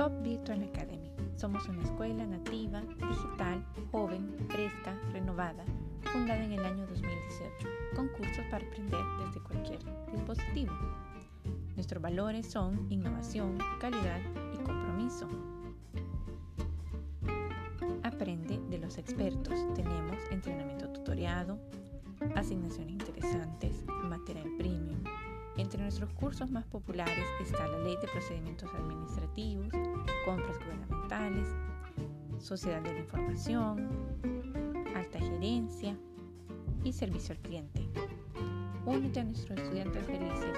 Central Academy. Somos una escuela nativa, digital, joven, fresca, renovada, fundada en el año 2018, con cursos para aprender desde cualquier dispositivo. Nuestros valores son innovación, calidad y compromiso. Aprende de los expertos. Tenemos entrenamiento tutoriado, asignaciones interesantes, material premium. Entre nuestros cursos más populares está la Ley de Procedimientos Administrativos, Compras Gubernamentales, Sociedad de la Información, Alta Gerencia y Servicio al Cliente. Únete a nuestros estudiantes felices.